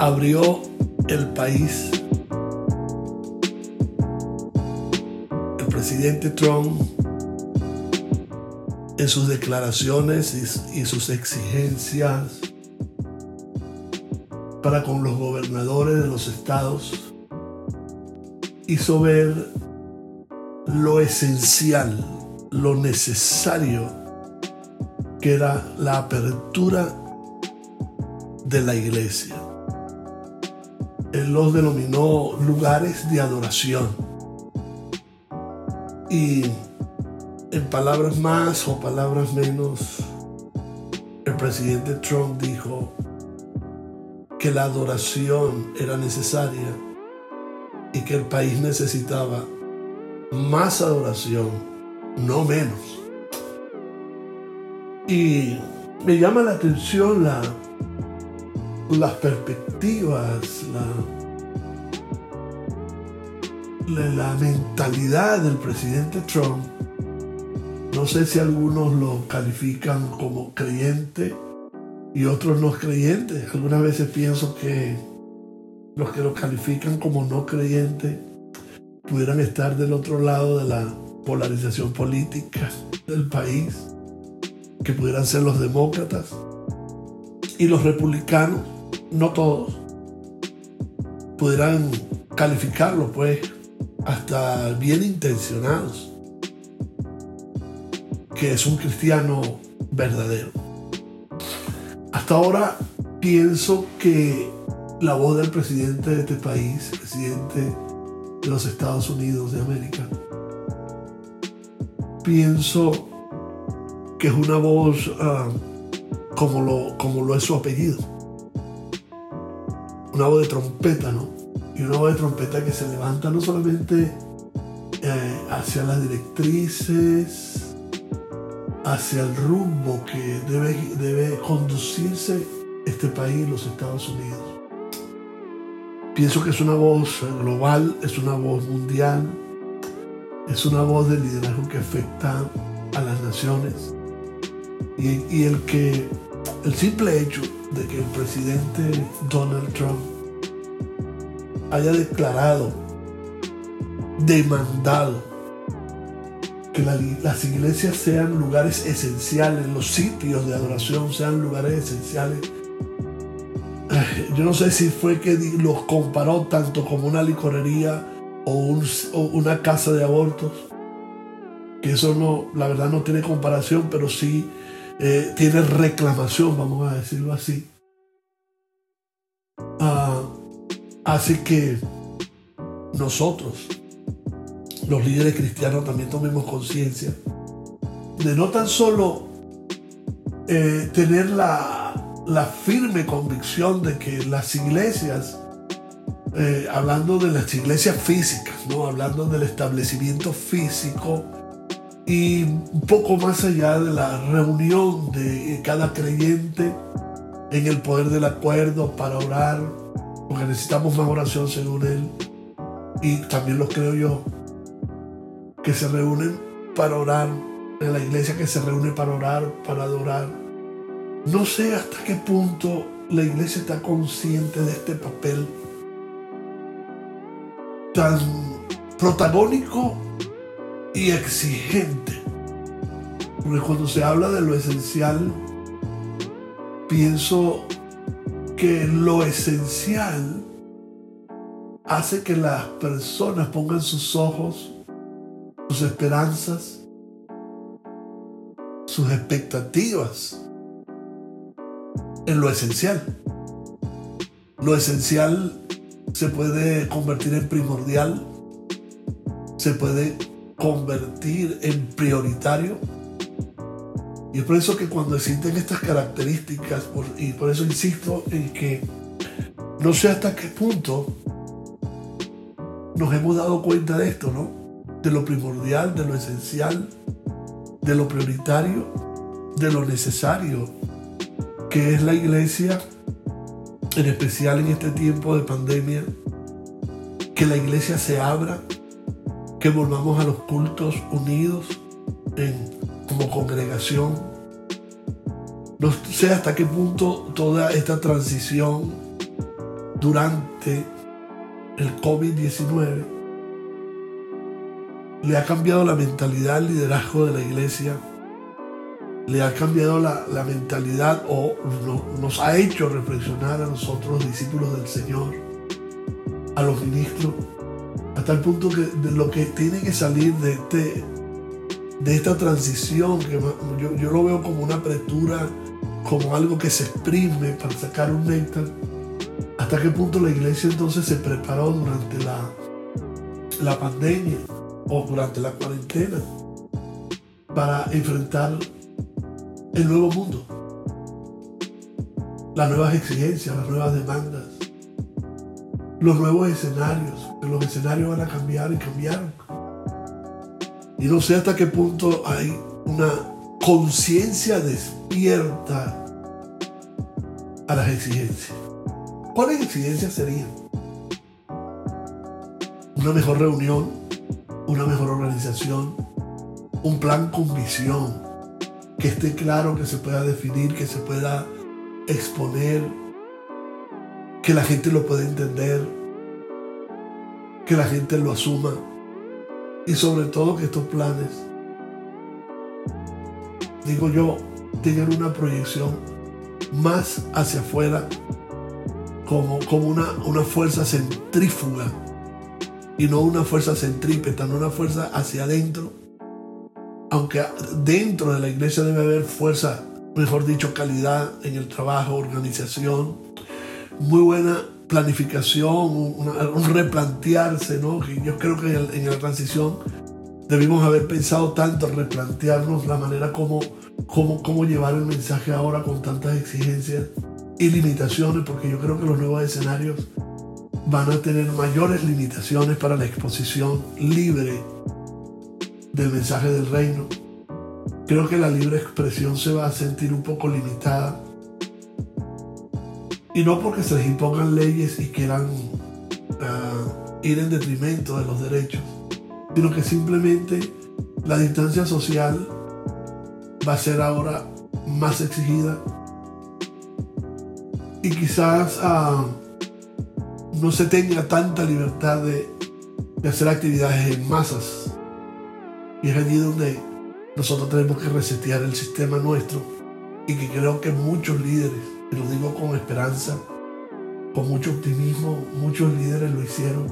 Abrió el país. El presidente Trump en sus declaraciones y, sus exigencias para con los gobernadores de los estados hizo ver lo esencial, lo necesario que era la apertura de la iglesia. Él los denominó lugares de adoración. Y en palabras más o palabras menos, el presidente Trump dijo que la adoración era necesaria y que el país necesitaba más adoración, no menos. Y me llama la atención la, las perspectivas, la, la mentalidad del presidente Trump no sé si algunos lo califican como creyente y otros no creyentes. Algunas veces pienso que los que lo califican como no creyente pudieran estar del otro lado de la polarización política del país, que pudieran ser los demócratas y los republicanos, no todos, pudieran calificarlo pues hasta bien intencionados que es un cristiano verdadero. Hasta ahora pienso que la voz del presidente de este país, presidente de los Estados Unidos de América, pienso que es una voz ah, como, lo, como lo es su apellido. Una voz de trompeta, ¿no? Y una voz de trompeta que se levanta no solamente eh, hacia las directrices, hacia el rumbo que debe, debe conducirse este país, los Estados Unidos. Pienso que es una voz global, es una voz mundial, es una voz de liderazgo que afecta a las naciones. Y, el que el simple hecho de que el presidente Donald Trump haya declarado, demandado que las iglesias sean lugares esenciales, los sitios de adoración sean lugares esenciales. Yo no sé si fue que los comparó tanto como una licorería o, una casa de abortos, que eso no, la verdad no tiene comparación, pero sí eh, tiene reclamación, vamos a decirlo así. Ah, así que nosotros, los líderes cristianos también tomemos conciencia de no tan solo eh, tener la, firme convicción de que las iglesias, eh, hablando de las iglesias físicas, ¿no? hablando del establecimiento físico y un poco más allá de la reunión de cada creyente en el poder del acuerdo para orar, porque necesitamos más oración según él, y también lo creo yo, que se reúnen para orar, en la iglesia que se reúne para orar, para adorar. No sé hasta qué punto la iglesia está consciente de este papel tan protagónico y exigente. Porque cuando se habla de lo esencial, pienso que lo esencial hace que las personas pongan sus ojos sus esperanzas, sus expectativas en lo esencial. Lo esencial se puede convertir en primordial, se puede convertir en prioritario. Y es por eso que cuando existen estas características, y por eso insisto en que no sé hasta qué punto nos hemos dado cuenta de esto, ¿no? de lo primordial, de lo esencial, de lo prioritario, de lo necesario, que es la iglesia, en especial en este tiempo de pandemia, que la iglesia se abra, que volvamos a los cultos unidos como congregación, No sé hasta qué punto toda esta transición durante el COVID-19 le ha cambiado la mentalidad al liderazgo de la iglesia, le ha cambiado la, mentalidad o nos ha hecho reflexionar a nosotros, discípulos del Señor, a los ministros, hasta el punto que de lo que tiene que salir de, este, de esta transición, que yo, yo lo veo como una apertura, como algo que se exprime para sacar un néctar, hasta qué punto la iglesia entonces se preparó durante la, la pandemia o durante la cuarentena para enfrentar el nuevo mundo, las nuevas exigencias, las nuevas demandas, los nuevos escenarios, los escenarios van a cambiar y cambiaron. Y no sé hasta qué punto hay una conciencia despierta a las exigencias. ¿Cuáles exigencias serían? Una mejor reunión una mejor organización, un plan con visión, que esté claro, que se pueda definir, que se pueda exponer, que la gente lo pueda entender, que la gente lo asuma y sobre todo que estos planes, digo yo, tengan una proyección más hacia afuera como, como una, una fuerza centrífuga y no una fuerza centrípeta, no una fuerza hacia adentro. Aunque dentro de la iglesia debe haber fuerza, mejor dicho, calidad en el trabajo, organización, muy buena planificación, un, replantearse, ¿no? Yo creo que en, la transición debimos haber pensado tanto, replantearnos la manera como, como, cómo llevar el mensaje ahora con tantas exigencias y limitaciones, porque yo creo que los nuevos escenarios van a tener mayores limitaciones para la exposición libre del mensaje del reino. Creo que la libre expresión se va a sentir un poco limitada. Y no porque se les impongan leyes y quieran ah, ir en detrimento de los derechos, sino que simplemente la distancia social va a ser ahora más exigida. Y quizás uh, no se tenga tanta libertad de, hacer actividades en masas. Y es allí donde nosotros tenemos que resetear el sistema nuestro y que creo que muchos líderes, lo digo con esperanza, con mucho optimismo, muchos líderes lo hicieron.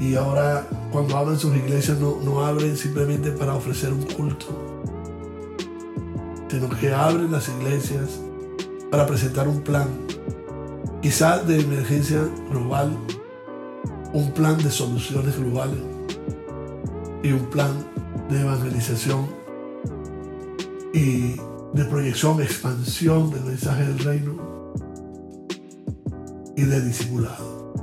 Y ahora cuando abren sus iglesias no, no abren simplemente para ofrecer un culto, sino que abren las iglesias para presentar un plan quizás de emergencia global, un plan de soluciones globales y un plan de evangelización y de proyección, expansión del mensaje del reino y de disimulado.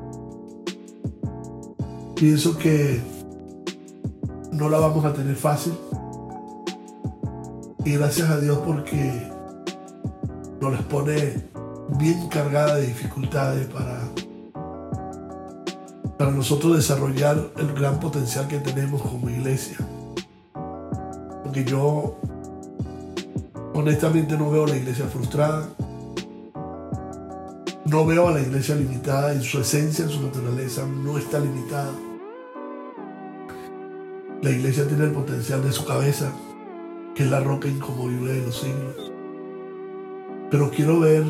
Pienso que no la vamos a tener fácil y gracias a Dios porque nos les pone bien cargada de dificultades para, para nosotros desarrollar el gran potencial que tenemos como iglesia. Porque yo honestamente no veo a la iglesia frustrada, no veo a la iglesia limitada en su esencia, en su naturaleza, no está limitada. La iglesia tiene el potencial de su cabeza, que es la roca incomovible de los siglos. Pero quiero ver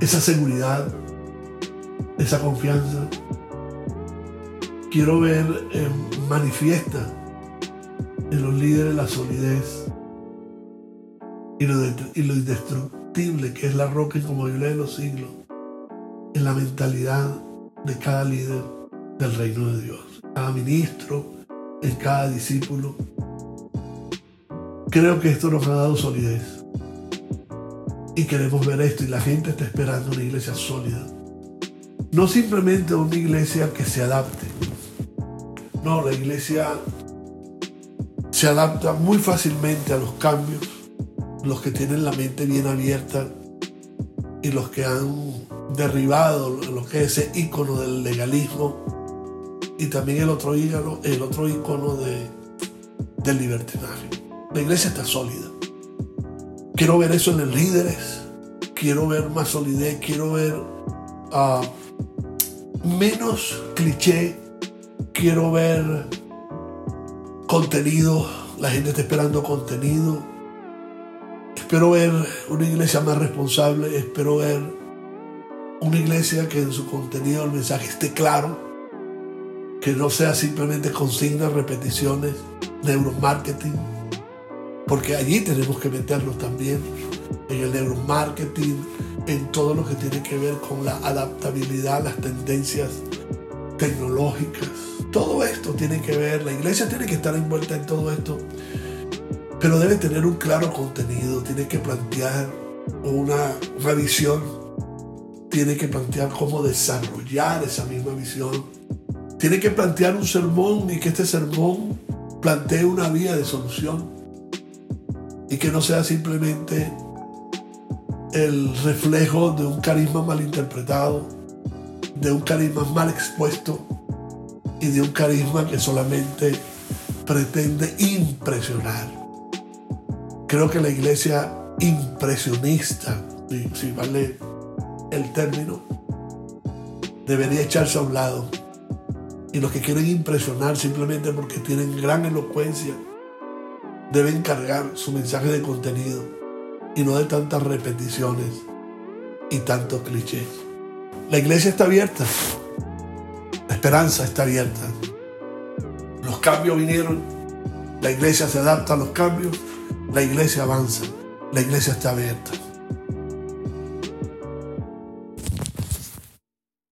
esa seguridad, esa confianza. Quiero ver eh, manifiesta en los líderes la solidez y lo, indestructible que es la roca incomovible de los siglos en la mentalidad de cada líder del reino de Dios, cada ministro, en cada discípulo. Creo que esto nos ha dado solidez. Y queremos ver esto y la gente está esperando una iglesia sólida. No simplemente una iglesia que se adapte. No, la iglesia se adapta muy fácilmente a los cambios. Los que tienen la mente bien abierta y los que han derribado lo que es ese ícono del legalismo y también el otro ícono, el otro de, del libertinaje. La iglesia está sólida. Quiero ver eso en los líderes. Quiero ver más solidez. Quiero ver ah, menos cliché. Quiero ver contenido. La gente está esperando contenido. Espero ver una iglesia más responsable. Espero ver una iglesia que en su contenido el mensaje esté claro. Que no sea simplemente consignas, repeticiones, neuromarketing. Porque allí tenemos que meternos también en el neuromarketing, en todo lo que tiene que ver con la adaptabilidad, las tendencias tecnológicas. Todo esto tiene que ver, la iglesia tiene que estar envuelta en todo esto, pero debe tener un claro contenido, tiene que plantear una, una visión, tiene que plantear cómo desarrollar esa misma visión, tiene que plantear un sermón y que este sermón plantee una vía de solución y que no sea simplemente el reflejo de un carisma mal interpretado, de un carisma mal expuesto y de un carisma que solamente pretende impresionar. Creo que la iglesia impresionista, si, vale el término, debería echarse a un lado. Y los que quieren impresionar simplemente porque tienen gran elocuencia, deben cargar su mensaje de contenido y no de tantas repeticiones y tantos clichés. La iglesia está abierta, la esperanza está abierta. Los cambios vinieron, la iglesia se adapta a los cambios, la iglesia avanza, la iglesia está abierta.